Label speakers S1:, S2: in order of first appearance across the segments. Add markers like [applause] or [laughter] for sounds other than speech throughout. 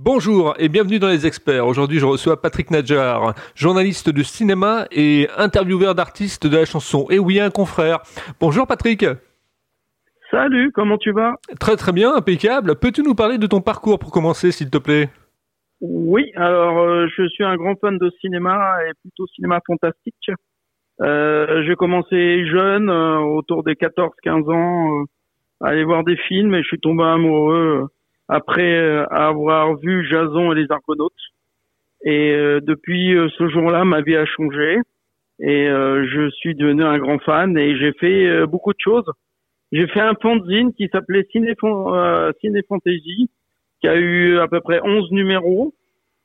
S1: Bonjour et bienvenue dans les experts. Aujourd'hui, je reçois Patrick Nadjar, journaliste de cinéma et intervieweur d'artistes de la chanson. Et oui, un confrère. Bonjour Patrick.
S2: Salut, comment tu vas?
S1: Très très bien, impeccable. Peux-tu nous parler de ton parcours pour commencer, s'il te plaît?
S2: Oui, alors euh, je suis un grand fan de cinéma et plutôt cinéma fantastique. Euh, j'ai commencé jeune, euh, autour des 14-15 ans, à aller voir des films et je suis tombé amoureux après avoir vu Jason et les Argonautes. Et depuis ce jour-là, ma vie a changé et je suis devenu un grand fan et j'ai fait beaucoup de choses. J'ai fait un fanzine qui s'appelait Ciné, euh, Ciné Fantasy, qui a eu à peu près 11 numéros.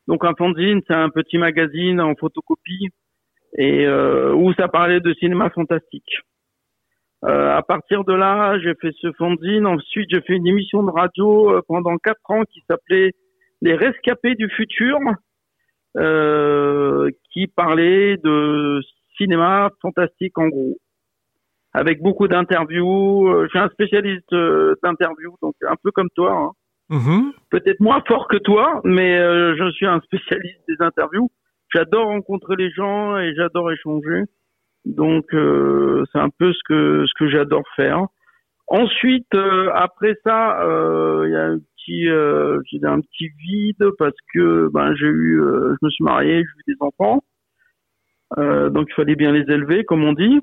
S2: Donc un fanzine, c'est un petit magazine en photocopie et euh, où ça parlait de cinéma fantastique. Euh, à partir de là, j'ai fait ce fanzine. Ensuite, j'ai fait une émission de radio euh, pendant quatre ans qui s'appelait Les Rescapés du futur, euh, qui parlait de cinéma fantastique en gros avec beaucoup d'interviews. Euh, je suis un spécialiste euh, d'interviews, donc un peu comme toi. Hein. Mm-hmm. Peut-être moins fort que toi, mais euh, je suis un spécialiste des interviews. J'adore rencontrer les gens et j'adore échanger. Donc c'est un peu ce que ce que j'adore faire. Ensuite, après ça, il y a un petit j'ai un petit vide parce que ben j'ai eu je me suis marié, j'ai eu des enfants. donc il fallait bien les élever, comme on dit.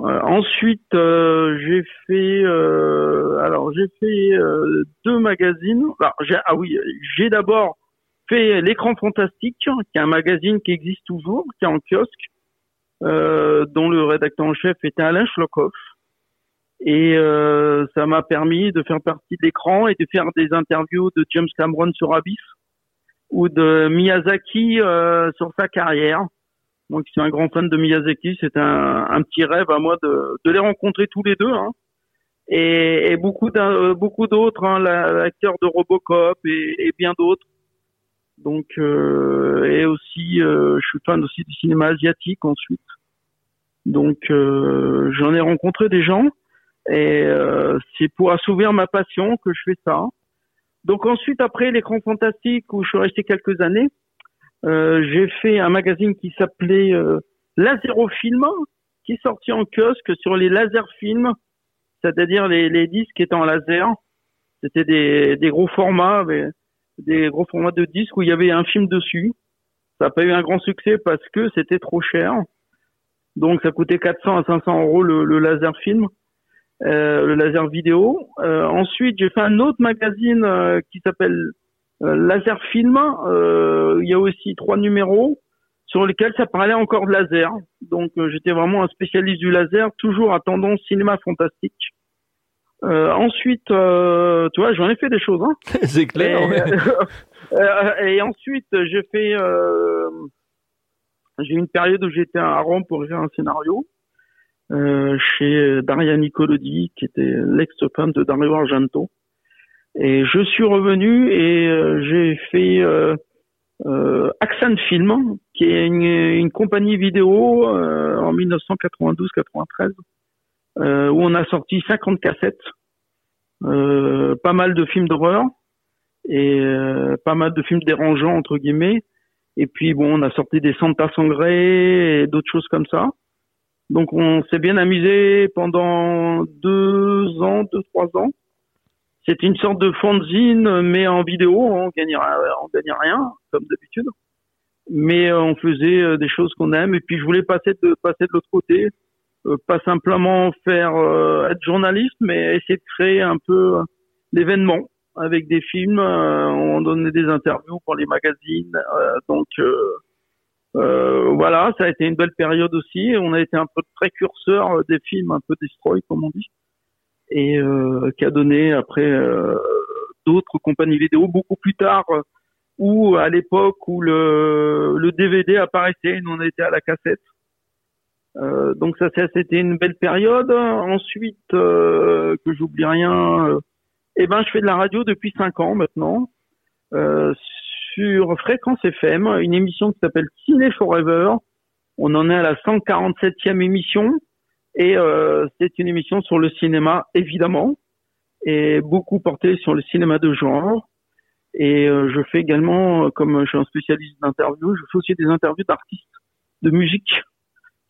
S2: Euh, ensuite, euh, j'ai fait, euh, alors j'ai fait deux magazines. ah oui, j'ai d'abord fait l'écran fantastique, qui est un magazine qui existe toujours, qui est en kiosque, dont le rédacteur en chef était Alain Schlockhoff. Et ça m'a permis de faire partie de l'écran et de faire des interviews de James Cameron sur Abyss ou de Miyazaki sur sa carrière. Moi qui suis un grand fan de Miyazaki, c'est un, petit rêve à moi de, de les rencontrer tous les deux. Hein. Et, et, beaucoup euh, beaucoup d'autres, hein, l'acteur de Robocop et, et bien d'autres. Donc euh, et aussi, euh, je suis fan aussi du cinéma asiatique ensuite. Donc euh, j'en ai rencontré des gens et c'est pour assouvir ma passion que je fais ça. Donc ensuite après l'écran fantastique où je suis resté quelques années, euh, j'ai fait un magazine qui s'appelait euh, Film, qui est en kiosque sur les laser films, c'est-à-dire les, les disques étant laser. C'était des, des gros formats, des gros formats de disques où il y avait un film dessus. Ça n'a pas eu un grand succès parce que c'était trop cher. Donc ça coûtait 400 à 500 euros le, le laser film, euh, le laser vidéo. Euh, ensuite, j'ai fait un autre magazine euh, qui s'appelle euh, laser film, euh, il y a aussi trois numéros sur lesquels ça parlait encore de laser. Donc euh, j'étais vraiment un spécialiste du laser, toujours à tendance cinéma fantastique. Euh, ensuite, euh, tu vois, j'en ai fait des choses. Hein. [laughs]
S1: C'est clair.
S2: Et, [laughs] et ensuite, j'ai fait, j'ai une période où j'étais à Rome pour écrire un scénario chez Daria Nicolodi, qui était l'ex-femme de Dario Argento. Et je suis revenu et euh, j'ai fait euh, euh, Axan Film, qui est une, une compagnie vidéo euh, en 1992-93, euh, où on a sorti 50 cassettes, pas mal de films d'horreur et pas mal de films dérangeants entre guillemets. Et puis bon, on a sorti des Santa Sangré et d'autres choses comme ça. Donc on s'est bien amusé pendant deux ans, deux trois ans. C'est une sorte de fanzine, mais en vidéo. On gagnait, on gagnait rien, comme d'habitude. Mais euh, on faisait euh, des choses qu'on aime. Et puis je voulais passer de passer de l'autre côté, euh, pas simplement faire être journaliste, mais essayer de créer un peu l'événement avec des films. on donnait des interviews pour les magazines. donc voilà, ça a été une belle période aussi. On a été un peu précurseur des films un peu destroy, comme on dit et euh, qui a donné après euh, d'autres compagnies vidéo beaucoup plus tard ou à l'époque où le, le DVD apparaissait, nous on était à la cassette. Euh, donc ça, c'était une belle période. Ensuite, euh, que j'oublie rien, euh, eh ben je fais de la radio depuis cinq ans maintenant euh, sur Fréquence FM, une émission qui s'appelle Ciné Forever. On en est à la 147e émission. Et euh, c'est une émission sur le cinéma, évidemment, et beaucoup portée sur le cinéma de genre. Et je fais également, comme je suis un spécialiste d'interview, je fais aussi des interviews d'artistes de musique,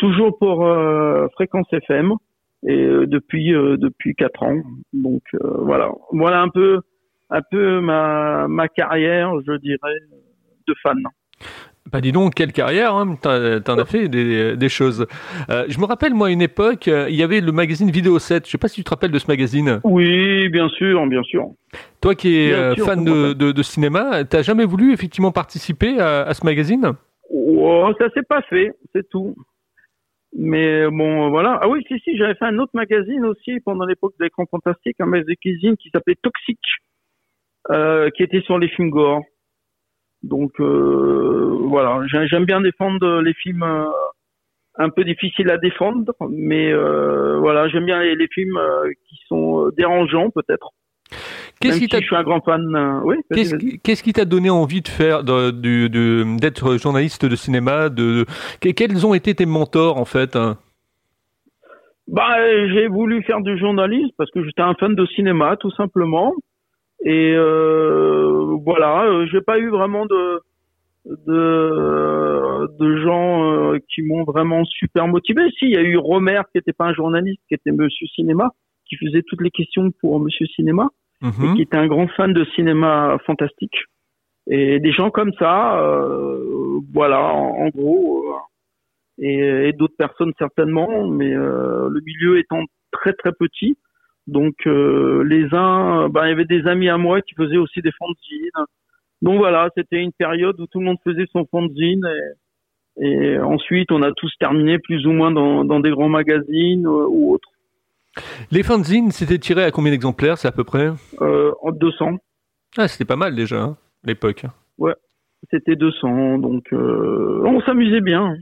S2: toujours pour Fréquence FM et depuis depuis quatre ans. Donc voilà, voilà un peu un peu ma ma carrière, je dirais, de fan.
S1: Bah dis donc, quelle carrière, hein t'en as fait des, des choses. Euh, je me rappelle, moi, à une époque, euh, il y avait le magazine Vidéo 7. Je sais pas si tu te rappelles de ce magazine.
S2: Oui, bien sûr, bien sûr.
S1: Toi qui es euh, fan de, de, de, cinéma, t'as jamais voulu effectivement participer à, à ce magazine?
S2: Oh, Ça s'est pas fait, c'est tout. Mais bon, voilà. Ah oui, si, si, j'avais fait un autre magazine aussi pendant l'époque des l'écran fantastique, un magazine cuisine qui s'appelait Toxic, euh, qui était sur les films gore. Donc euh, voilà, j'aime bien défendre les films euh, un peu difficiles à défendre, mais euh, voilà, j'aime bien les, films qui sont dérangeants peut-être. Qu'est-ce qui si je suis un grand fan. oui.
S1: Qu'est-ce qui t'a donné envie de faire, d'être journaliste de cinéma de, quels ont été tes mentors en fait hein?
S2: Bah, j'ai voulu faire du journalisme parce que j'étais un fan de cinéma, tout simplement. Et euh, voilà, euh, j'ai pas eu vraiment de de, de gens euh, qui m'ont vraiment super motivé. Si, il y a eu Romer qui était pas un journaliste, qui était Monsieur Cinéma, qui faisait toutes les questions pour Monsieur Cinéma, et mhm. qui était un grand fan de cinéma fantastique. Et des gens comme ça, euh, voilà, en, gros, et, et d'autres personnes certainement, mais le milieu étant très très petit, donc euh, les uns, ben, il y avait des amis à moi qui faisaient aussi des fanzines. Donc voilà, c'était une période où tout le monde faisait son fanzine et, et ensuite on a tous terminé plus ou moins dans, dans des grands magazines euh, ou autres.
S1: Les fanzines, c'était tiré à combien d'exemplaires, c'est à peu près?
S2: Euh, En 200.
S1: Ah, c'était pas mal déjà, hein, l'époque.
S2: Ouais, c'était 200, donc euh, on s'amusait bien.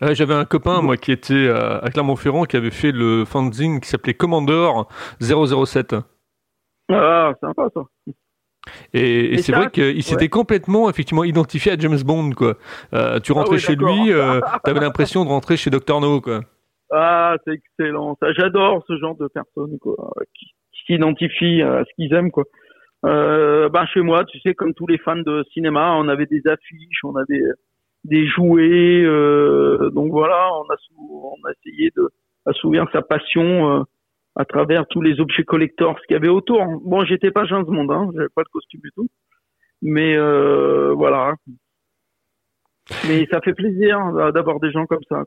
S1: J'avais un copain, moi, qui était à Clermont-Ferrand, qui avait fait le fanzine qui s'appelait Commandeur 007.
S2: Ah, sympa ça.
S1: Et, c'est vrai qu'il s'était complètement effectivement identifié à James Bond quoi. Euh, tu ah rentrais chez lui, euh, tu avais l'impression de rentrer chez Dr No quoi.
S2: Ah c'est excellent, ça j'adore ce genre de personnes quoi, qui, s'identifient à ce qu'ils aiment quoi. Euh, ben chez moi, tu sais comme tous les fans de cinéma, on avait des affiches, on avait des jouets. Euh, donc voilà, on a, on essayé de assouvir sa passion euh, à travers tous les objets collectors ce qu'il y avait autour. Bon, j'étais pas James Bond, hein, j'avais pas de costume du tout, mais euh, voilà. Mais ça fait plaisir d'avoir des gens comme ça.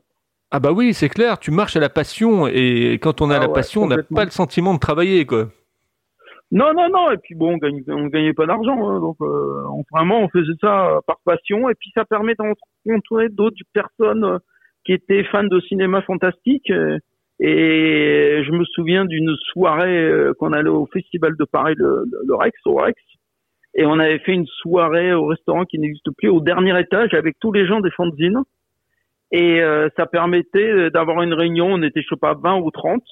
S1: Ah bah oui, c'est clair, tu marches à la passion et quand on a ah la passion, on n'a pas le sentiment de travailler quoi.
S2: Non, non, non. Et puis bon, on gagne, on gagnait pas d'argent, hein, donc euh, on, vraiment on faisait ça par passion. Et puis ça permet d'encontrer d'autres personnes euh, qui étaient fans de cinéma fantastique. Et, je me souviens d'une soirée euh, qu'on allait au festival de Paris, le, le, Rex, au Rex. Et on avait fait une soirée au restaurant qui n'existe plus, au dernier étage, avec tous les gens des fanzines. Et ça permettait d'avoir une réunion. On était, je sais pas, 20 ou 30.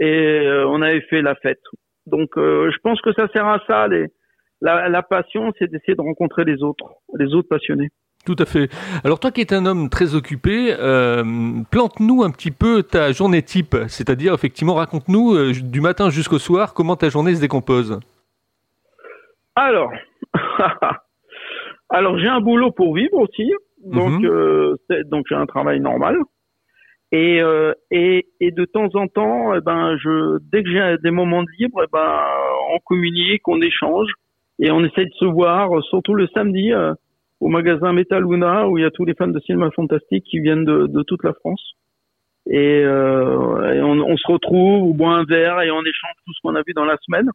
S2: Et on avait fait la fête. Donc, euh, je pense que ça sert à ça. Les, la, la passion, c'est d'essayer de rencontrer les autres, les autres passionnés.
S1: Tout à fait. Alors toi qui es un homme très occupé, euh, plante-nous un petit peu ta journée type, c'est-à-dire effectivement raconte-nous euh, du matin jusqu'au soir comment ta journée se décompose.
S2: Alors, [laughs] alors j'ai un boulot pour vivre aussi, donc mhm. euh, donc j'ai un travail normal. Et, euh, et, et de temps en temps, eh ben, je, dès que j'ai des moments de libre, eh ben, on communique, on échange et on essaie de se voir, surtout le samedi euh, au magasin Metaluna où il y a tous les fans de cinéma fantastique qui viennent de, de toute la France. Et, euh, et on, on, se retrouve, on boit un verre et on échange tout ce qu'on a vu dans la semaine.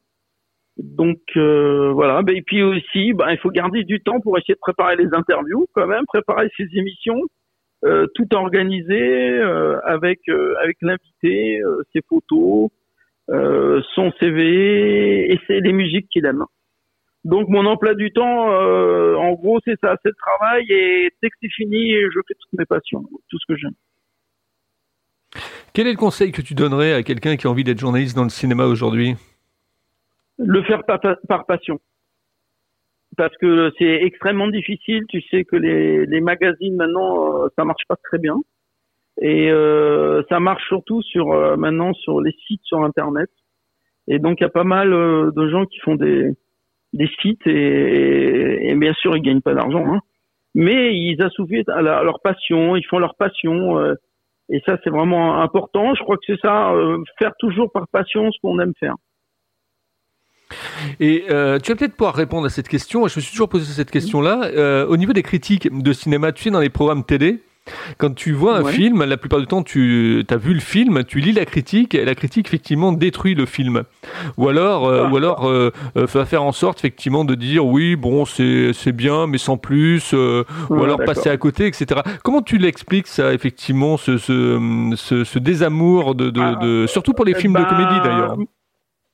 S2: Donc euh, voilà. Ben, et puis aussi, ben, il faut garder du temps pour essayer de préparer les interviews, quand même, préparer ces émissions euh, tout organisé euh, avec euh, avec l'invité, ses photos, son CV et c'est les musiques qu'il aime. Donc mon emploi du temps, en gros, c'est ça, c'est le travail et dès que c'est fini, je fais toutes mes passions, tout ce que j'aime.
S1: Quel est le conseil que tu donnerais à quelqu'un qui a envie d'être journaliste dans le cinéma aujourd'hui?
S2: Le faire par passion parce que c'est extrêmement difficile. Tu sais que les, magazines maintenant, euh, ça marche pas très bien, et euh, ça marche surtout sur euh, maintenant sur les sites sur internet. Et donc il y a pas mal de gens qui font des sites et, bien sûr ils gagnent pas d'argent, hein. mais ils assouvrissent à, leur passion, ils font leur passion et ça c'est vraiment important. Je crois que c'est ça, faire toujours par passion ce qu'on aime faire.
S1: Et euh, tu vas peut-être pouvoir répondre à cette question. Je me suis toujours posé cette question-là. au niveau des critiques de cinéma, tu sais, dans les programmes télé, quand tu vois un film, la plupart du temps, tu as vu le film, tu lis la critique, et la critique effectivement détruit le film. Ou alors, euh, ou alors euh, euh, va faire en sorte effectivement de dire oui, bon, c'est bien, mais sans plus, ou alors passer à côté, etc. Comment tu l'expliques ça, effectivement, ce, ce, ce, désamour de, de, ah, de, surtout pour les films de comédie bah, d'ailleurs?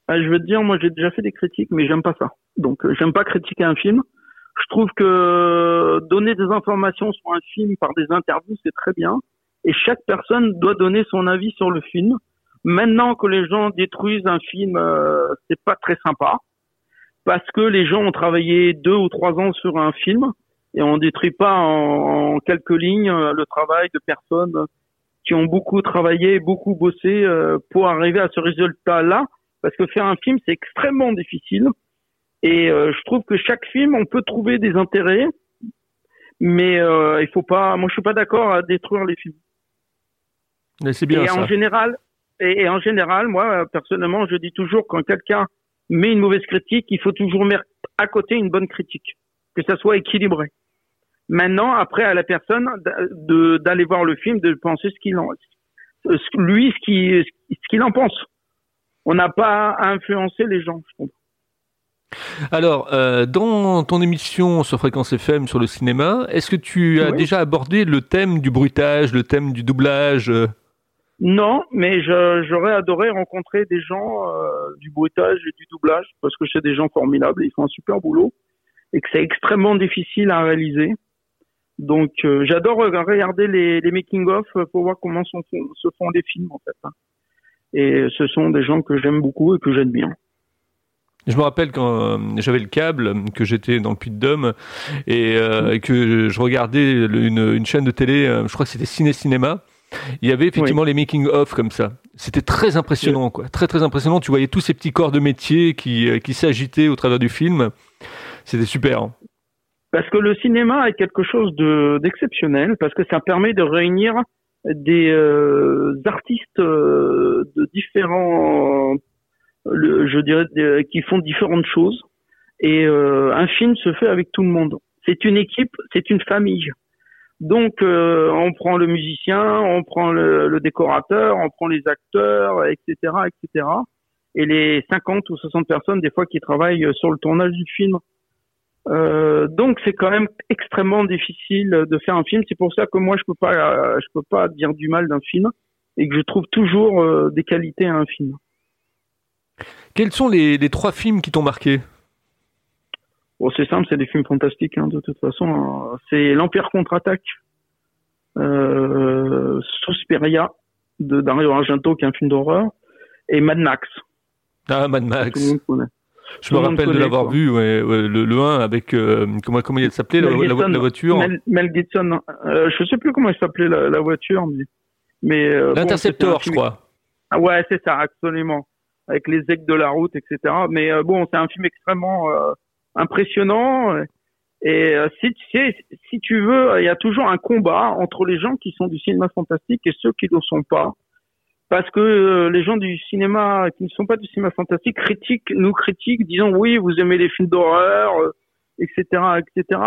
S2: Bah, je veux te dire, moi j'ai déjà fait des critiques, mais j'aime pas ça. Donc j'aime pas critiquer un film je trouve que donner des informations sur un film par des interviews, c'est très bien. Et chaque personne doit donner son avis sur le film. Maintenant que les gens détruisent un film, euh, c'est pas très sympa. Parce que les gens ont travaillé deux ou trois ans sur un film et on détruit pas en, quelques lignes euh, le travail de personnes qui ont beaucoup travaillé, beaucoup bossé euh, pour arriver à ce résultat-là. Parce que faire un film, c'est extrêmement difficile. Et euh, je trouve que chaque film, on peut trouver des intérêts, mais euh, il faut pas. Moi, je suis pas d'accord à détruire les films.
S1: Mais c'est bien
S2: et
S1: ça.
S2: en général, et, en général, moi personnellement, je dis toujours quand quelqu'un met une mauvaise critique, il faut toujours mettre à côté une bonne critique, que ça soit équilibré. Maintenant, après à la personne de d'aller voir le film, de penser ce qu'il en lui ce qui ce qu'il en pense. On n'a pas à influencer les gens, je comprends.
S1: Alors, euh, dans ton émission sur Fréquence FM sur le cinéma, est-ce que tu as déjà abordé le thème du bruitage, le thème du doublage euh
S2: Non, mais j'aurais adoré rencontrer des gens euh, du bruitage et du doublage parce que c'est des gens formidables, ils font un super boulot et que c'est extrêmement difficile à réaliser. Donc, j'adore regarder les, making-of pour voir comment se font les films en fait. Hein. Et ce sont des gens que j'aime beaucoup et que j'aime bien.
S1: Je me rappelle quand euh, j'avais le câble, que j'étais dans le Puy-de-Dôme et euh, que je regardais une, chaîne de télé, euh, je crois que c'était Ciné Cinéma. Il y avait effectivement les making of comme ça. C'était très impressionnant, quoi. Très très impressionnant. Tu voyais tous ces petits corps de métier qui, qui s'agitaient au travers du film. C'était super. Hein.
S2: Parce que le cinéma est quelque chose d'exceptionnel, parce que ça permet de réunir des artistes je dirais, qui font différentes choses. Et euh, un film se fait avec tout le monde. C'est une équipe, c'est une famille. Donc, euh, on prend le musicien, on prend le, le, décorateur, on prend les acteurs, etc., etc. Et les 50 ou 60 personnes, des fois, qui travaillent sur le tournage du film. Euh, donc, c'est quand même extrêmement difficile de faire un film. C'est pour ça que moi, je peux pas, je peux pas dire du mal d'un film et que je trouve toujours euh, des qualités à un film.
S1: Quels sont les, trois films qui t'ont marqué?
S2: Bon, C'est simple, c'est des films fantastiques hein, de toute façon. C'est L'Empire contre-attaque, euh, Suspiria de Dario Argento qui est un film d'horreur, et Mad Max.
S1: Ah, Mad Max. Je me rappelle de l'avoir vu, ouais, le, 1 avec euh, comment comment il s'appelait la, la, voiture?
S2: Mel, Gibson. Euh, je sais plus comment il s'appelait la, voiture, mais, mais
S1: euh, L'interceptor, je crois.
S2: Ah ouais, c'est ça, absolument avec les aigles de la route, etc. Mais euh, bon, c'est un film extrêmement euh, impressionnant. Et euh, si, si, si tu veux, il y a toujours un combat entre les gens qui sont du cinéma fantastique et ceux qui ne le sont pas. Parce que les gens du cinéma qui ne sont pas du cinéma fantastique critiquent, nous critiquent, disons oui, vous aimez les films d'horreur, etc., etc.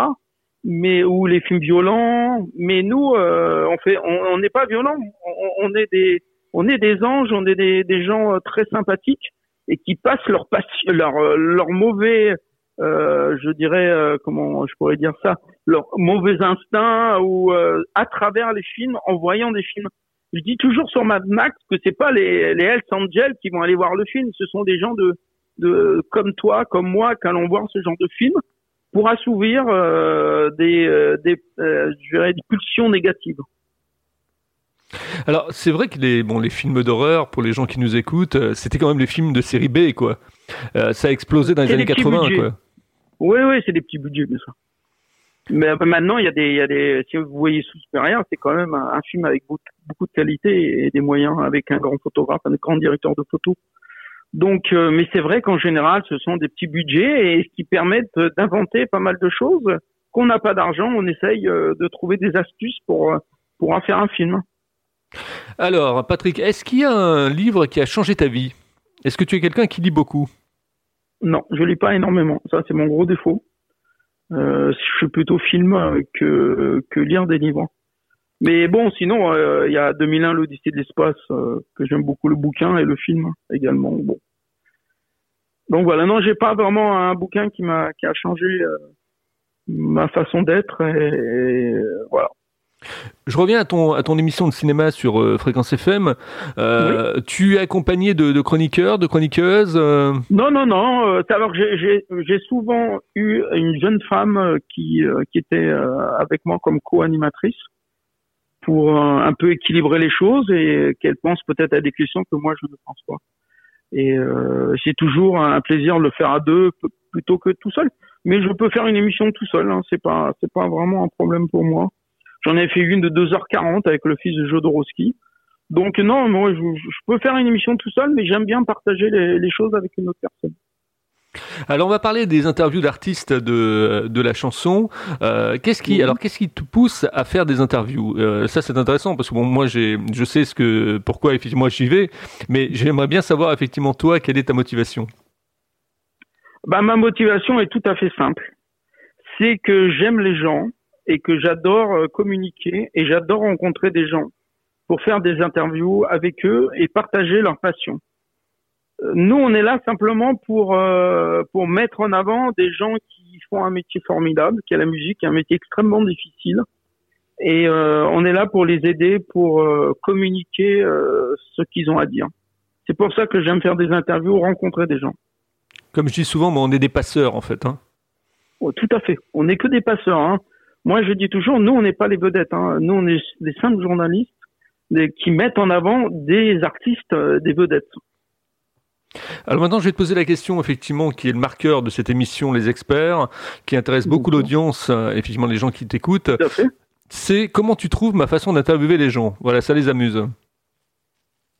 S2: Mais ou les films violents. Mais nous, on fait, on n'est pas violents. On, on est des on est des anges, on est des, gens euh, très sympathiques et qui passent leur [laughs] leur, euh, leur mauvais, euh, je dirais, comment je pourrais dire ça, leur mauvais instinct ou à travers les films, en voyant des films. Je dis toujours sur Mad Max que c'est pas les, les Hells Angels qui vont aller voir le film, ce sont des gens de, de comme toi, comme moi, qui allons voir ce genre de film pour assouvir des, des, je dirais, des pulsions négatives.
S1: Alors, c'est vrai que les, bon, les films d'horreur, pour les gens qui nous écoutent, euh, c'était quand même les films de série B, quoi. Euh, ça a explosé dans les années 80, quoi.
S2: Oui, oui, c'est des petits budgets, bien sûr. Mais euh, maintenant, il y, a des, il y a des, si vous voyez supérieur, c'est quand même un, film avec beaucoup, beaucoup, de qualité et des moyens, avec un grand photographe, un grand directeur de photo. Donc, mais c'est vrai qu'en général, ce sont des petits budgets et ce qui permettent d'inventer pas mal de choses. Qu'on n'a pas d'argent, on essaye de trouver des astuces pour pour en faire un film.
S1: Alors, Patrick, est-ce qu'il y a un livre qui a changé ta vie? Est-ce que tu es quelqu'un qui lit beaucoup?
S2: Non, je lis pas énormément. Ça, c'est mon gros défaut. Euh, je suis plutôt film que, lire des livres. Mais bon, sinon, euh, il y a 2001, l'Odyssée de l'espace, euh, que j'aime beaucoup le bouquin et le film également. Bon. Donc voilà, non, j'ai pas vraiment un bouquin qui m'a qui a changé ma façon d'être et voilà.
S1: Je reviens à ton, à ton émission de cinéma sur euh, Fréquence FM. Euh, Tu es accompagné de, de chroniqueurs, de chroniqueuses euh?
S2: Non, non, non. Alors j'ai souvent eu une jeune femme qui, qui était avec moi comme co-animatrice pour un peu équilibrer les choses et qu'elle pense peut-être à des questions que moi je ne pense pas. Et c'est toujours un plaisir de le faire à deux plutôt que tout seul. Mais je peux faire une émission tout seul. Hein. C'est pas c'est pas vraiment un problème pour moi. J'en ai fait une de 2h40 avec le fils de Jodorowsky. Donc non, moi je, peux faire une émission tout seul, mais j'aime bien partager les, choses avec une autre personne.
S1: Alors on va parler des interviews d'artistes de, de la chanson. Euh, qu'est-ce qui alors qu'est-ce qui te pousse à faire des interviews? Euh, Ça c'est intéressant parce que bon moi j'ai je sais ce que pourquoi effectivement j'y vais, mais j'aimerais bien savoir effectivement toi quelle est ta motivation?
S2: Bah ma motivation est tout à fait simple. C'est que j'aime les gens et que j'adore euh, communiquer et j'adore rencontrer des gens pour faire des interviews avec eux et partager leur passion. Euh, nous, on est là simplement pour euh, pour mettre en avant des gens qui font un métier formidable, qui est la musique, un métier extrêmement difficile, et on est là pour les aider, pour communiquer ce qu'ils ont à dire. C'est pour ça que j'aime faire des interviews, rencontrer des gens.
S1: Comme je dis souvent, on est des passeurs en fait. Hein.
S2: Oh, tout à fait. On n'est que des passeurs. Hein. Moi, je dis toujours, nous, on n'est pas les vedettes. Hein. Nous, on est des simples journalistes qui mettent en avant des artistes, euh, des vedettes.
S1: Alors maintenant, je vais te poser la question, effectivement, qui est le marqueur de cette émission, les experts, qui intéresse beaucoup l'audience, euh, effectivement, les gens qui t'écoutent. C'est comment tu trouves ma façon d'interviewer les gens? Voilà, ça les amuse.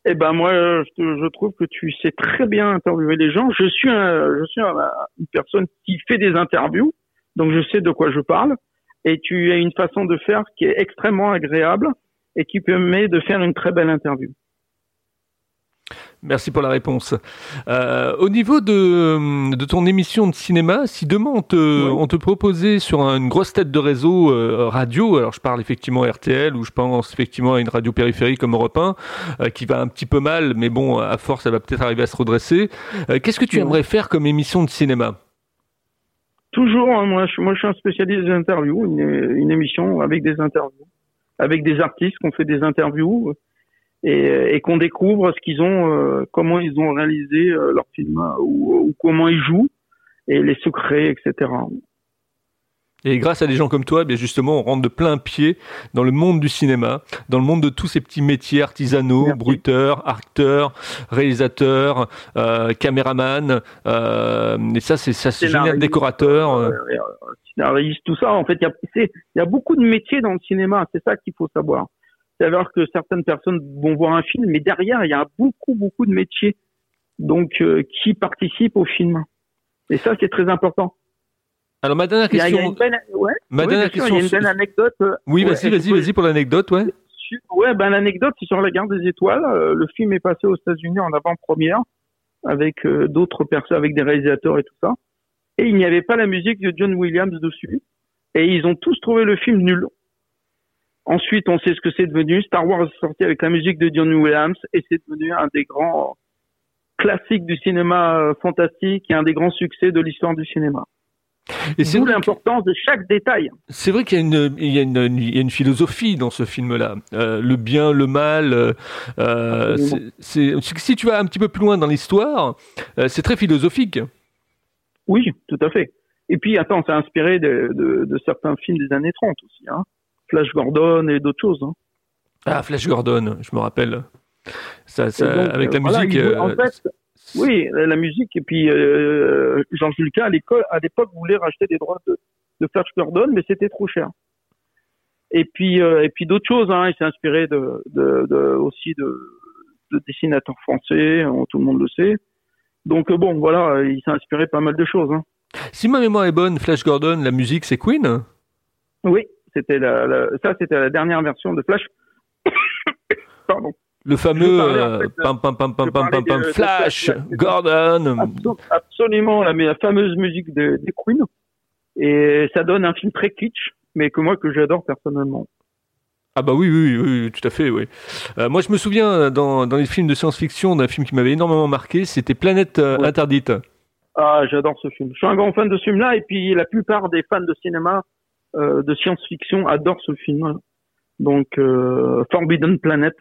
S2: Eh ben moi, je, trouve que tu sais très bien interviewer les gens. Je suis, je suis une personne qui fait des interviews, donc je sais de quoi je parle et tu as une façon de faire qui est extrêmement agréable et qui permet de faire une très belle interview.
S1: Merci pour la réponse. Euh, au niveau de, de, ton émission de cinéma, si demain on te, on te proposait sur une grosse tête de réseau euh, radio, alors je parle effectivement RTL ou je pense effectivement à une radio périphérique comme Europe 1, euh, qui va un petit peu mal, mais bon, à force, elle va peut-être arriver à se redresser. Qu'est-ce que tu aimerais faire comme émission de cinéma?
S2: Toujours, hein, moi, je, moi, je suis un spécialiste des interviews, une, émission avec des interviews, avec des artistes qu'on fait des interviews et, et qu'on découvre ce qu'ils ont, euh, comment ils ont réalisé euh, leur film ou, ou, comment ils jouent et les secrets, etc.
S1: Et grâce à des gens comme toi, eh bien justement, on rentre de plein pied dans le monde du cinéma, dans le monde de tous ces petits métiers artisanaux, bruteurs, acteurs, réalisateurs, euh, caméramans. Euh, et ça, c'est ça, c'est génial, décorateur. Euh.
S2: Scénariste, tout ça. En fait, il y a, y a beaucoup de métiers dans le cinéma. C'est ça qu'il faut savoir. C'est-à-dire que certaines personnes vont voir un film, mais derrière, il y a beaucoup, beaucoup de métiers donc qui participent au film. Et ça, c'est très important.
S1: Alors ma dernière question. Il y a, une belle,
S2: ouais, ma dernière question. Il y a une belle anecdote. Euh,
S1: oui, vas-y, vas-y, vas-y pour l'anecdote, ouais.
S2: Ouais, ben l'anecdote, c'est sur la Guerre des Étoiles. Euh, le film est passé aux États-Unis en avant-première avec euh, d'autres personnes, avec des réalisateurs et tout ça. Et il n'y avait pas la musique de John Williams dessus. Et ils ont tous trouvé le film nul. Ensuite, on sait ce que c'est devenu. Star Wars est sorti avec la musique de John Williams et c'est devenu un des grands classiques du cinéma fantastique et un des grands succès de l'histoire du cinéma. Et c'est l'importance de chaque détail.
S1: C'est vrai qu'il y, y, y, a une philosophie dans ce film-là. Euh, le bien, le mal. Euh, euh si tu vas un petit peu plus loin dans l'histoire, euh, c'est très philosophique.
S2: Oui, tout à fait. Et puis, attends, c'est inspiré de, de, de, certains films des années 30 aussi. Hein. Flash Gordon et d'autres choses. Hein.
S1: Ah, Flash Gordon, je me rappelle. Ça, ça avec la musique.
S2: en fait, oui, la musique. Et puis, euh, Jean Julien, à l'école, à l'époque, voulait racheter des droits de, de Flash Gordon, mais c'était trop cher. Et puis, euh, et puis d'autres choses. Hein, il s'est inspiré de, de, de, aussi de, de dessinateurs français, hein, tout le monde le sait. Donc bon, voilà, il s'est inspiré pas mal de choses. Hein.
S1: Si ma mémoire est bonne, Flash Gordon, la musique, c'est Queen
S2: Oui, c'était la, ça, c'était la dernière version de Flash. [coughs]
S1: Pardon. Le fameux pam, pam, pam, pam, pam, pam, Flash, Gordon.
S2: absolument, la, la, fameuse musique des de Queen. Et ça donne un film très kitsch, mais que moi, que j'adore personnellement.
S1: Ah bah oui, oui, oui, tout à fait, oui. Euh, moi, je me souviens euh, dans, dans les films de science-fiction d'un film qui m'avait énormément marqué, c'était Planète euh, interdite.
S2: Ah, j'adore ce film. Je suis un grand fan de ce film-là, et puis la plupart des fans de cinéma de science-fiction adorent ce film. Donc, Forbidden Planet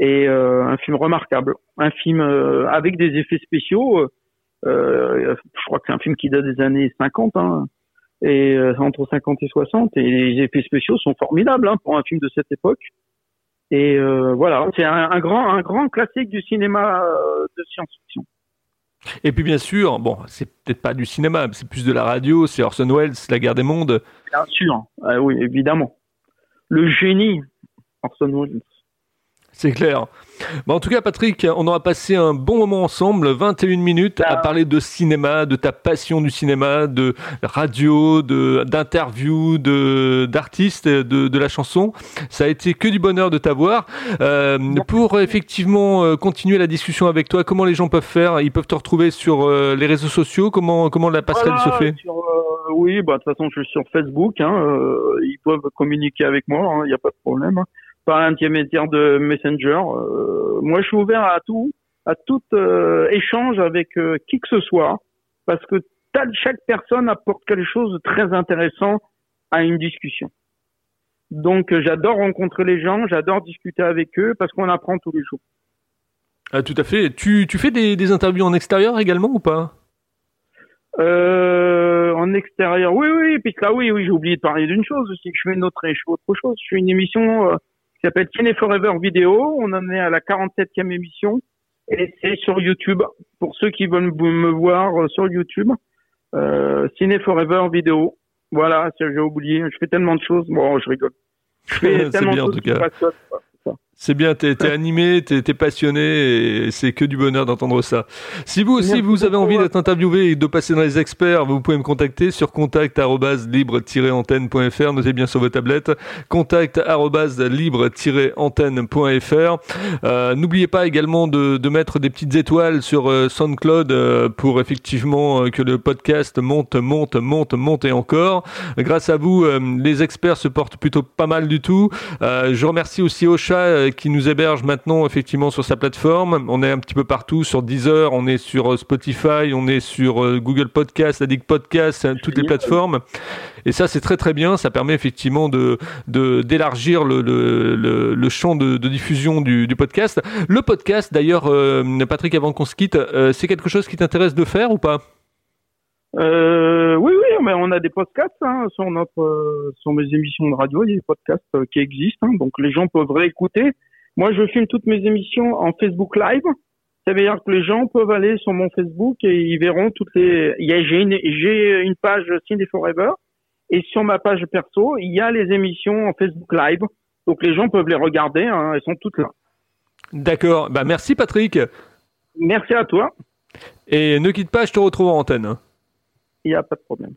S2: est un film remarquable, un film avec des effets spéciaux. je crois que c'est un film qui date des années 50. Hein. Et euh, entre 50 et 60 et les effets spéciaux sont formidables hein, pour un film de cette époque. Et euh, voilà. C'est un, grand un grand classique du cinéma euh, de science-fiction.
S1: Et puis bien sûr bon c'est peut-être pas du cinéma c'est plus de la radio c'est Orson Welles la guerre des mondes.
S2: Bien sûr. Ah oui évidemment. Le génie Orson Welles [laughs]
S1: c'est clair en tout cas, Patrick, on aura passé un bon moment ensemble, 21 minutes, à parler de cinéma, de ta passion du cinéma, de radio, d'interviews, de d'artistes, de, de la chanson. Ça a été que du bonheur de t'avoir. Euh, pour effectivement euh, continuer la discussion avec toi, comment les gens peuvent faire? Ils peuvent te retrouver sur euh, les réseaux sociaux. Comment comment la passerelle se fait?
S2: Oui, bah de toute façon, je suis sur Facebook. Hein, ils peuvent communiquer avec moi. Il hein, n'y a pas de problème par l'intermédiaire de Messenger. Euh, moi, je suis ouvert à tout, à tout euh, échange avec euh, qui que ce soit, parce que chaque personne apporte quelque chose de très intéressant à une discussion. Donc, j'adore rencontrer les gens, j'adore discuter avec eux, parce qu'on apprend tous les jours.
S1: Ah, tout à fait. Tu, tu fais des, des interviews en extérieur également ou pas?
S2: Euh, en extérieur, oui, oui, puis là, oui, oui, j'ai oublié de parler d'une chose aussi. Je fais une autre, je fais autre chose. Je fais une émission qui s'appelle Ciné Forever Vidéo. On en est à la 47e émission et c'est sur YouTube. Pour ceux qui veulent me voir euh, sur YouTube, euh, Ciné Forever Vidéo. Voilà, j'ai oublié. Je fais tellement de choses. Bon, je rigole.
S1: Je fais [laughs] tellement de choses c'est bien, t'es es animé, t'es es passionné et c'est que du bonheur d'entendre ça. Si vous aussi vous avez envie d'être interviewé et de passer dans les experts, vous pouvez me contacter sur contact@libre-antenne.fr. Notez bien sur vos tablettes contact@libre-antenne.fr. Euh, N'oubliez pas également de, de, mettre des petites étoiles sur euh, SoundCloud euh, pour effectivement que le podcast monte, monte, monte, monte et encore. Grâce à vous, les experts se portent plutôt pas mal du tout. je remercie aussi Ocha euh, qui nous héberge maintenant effectivement sur sa plateforme. On est un petit peu partout sur Deezer, on est sur euh, Spotify, on est sur euh, Google Podcast, Addict Podcast, toutes les plateformes. Et ça, c'est très très bien. Ça permet effectivement de d'élargir le, le, le, champ de, de diffusion du, du, podcast. Le podcast, d'ailleurs, Patrick, avant qu'on se quitte, c'est quelque chose qui t'intéresse de faire ou pas?
S2: Euh, oui, oui, mais on a des podcasts hein, sur notre, euh, sur mes émissions de radio. Il y a des podcasts euh, qui existent, hein, donc les gens peuvent réécouter. Moi, je filme toutes mes émissions en Facebook Live. Ça veut dire que les gens peuvent aller sur mon Facebook et ils verront toutes les. Il y a j'ai une, j'ai une page Ciné Forever et sur ma page perso, il y a les émissions en Facebook Live. Donc les gens peuvent les regarder. Hein, elles sont toutes là.
S1: D'accord. Bah merci Patrick.
S2: Merci à toi.
S1: Et ne quitte pas, je te retrouve en antenne.
S2: Il n'y a pas de problème.